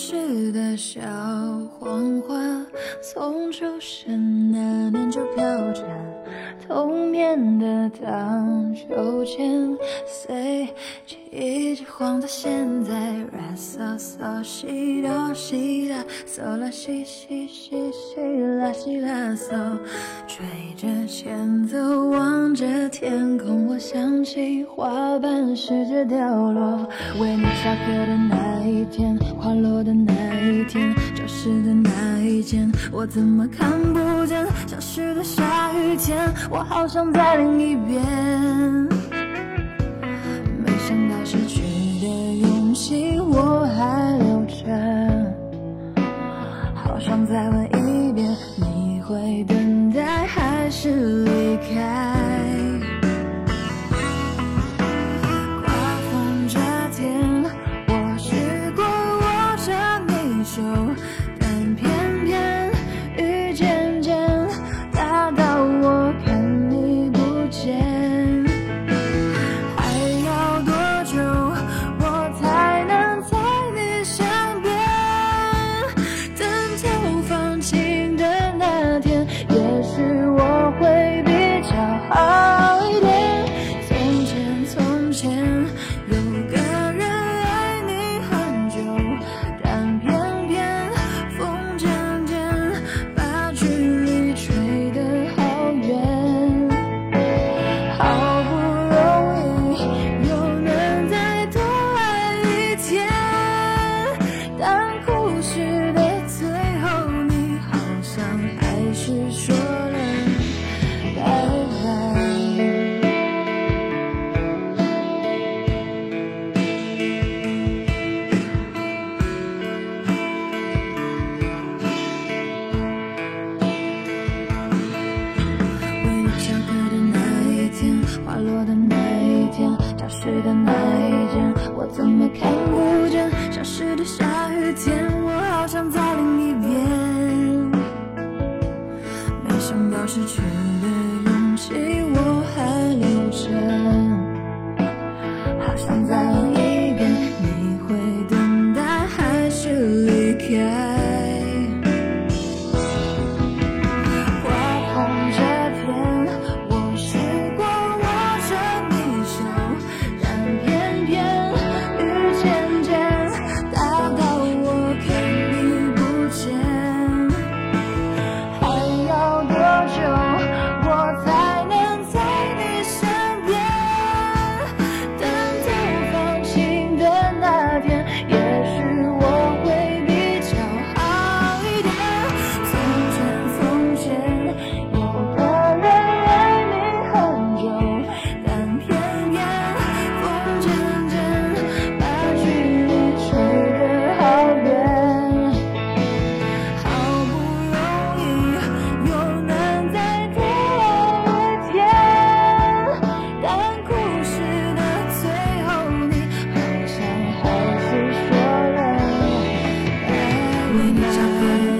故事的小黄花，从出生那年就飘着。童年的荡秋千，随季节晃到现在，ra so so 西哆西啦嗦啦西西西西啦西啦嗦，吹着前奏望着天空，我想起花瓣试着掉落，为你下课的那一天，花落的那一天，教室的那一间，我怎么看不见消失的下雨天？我好想再淋一遍。没想到失去的勇气我还留着，好想再问一遍，你会等待还是离开？刮风这天，我试过握着你手，再见，我怎么看不见消失的下雨天？我好想再淋一遍。没想到失去的勇气为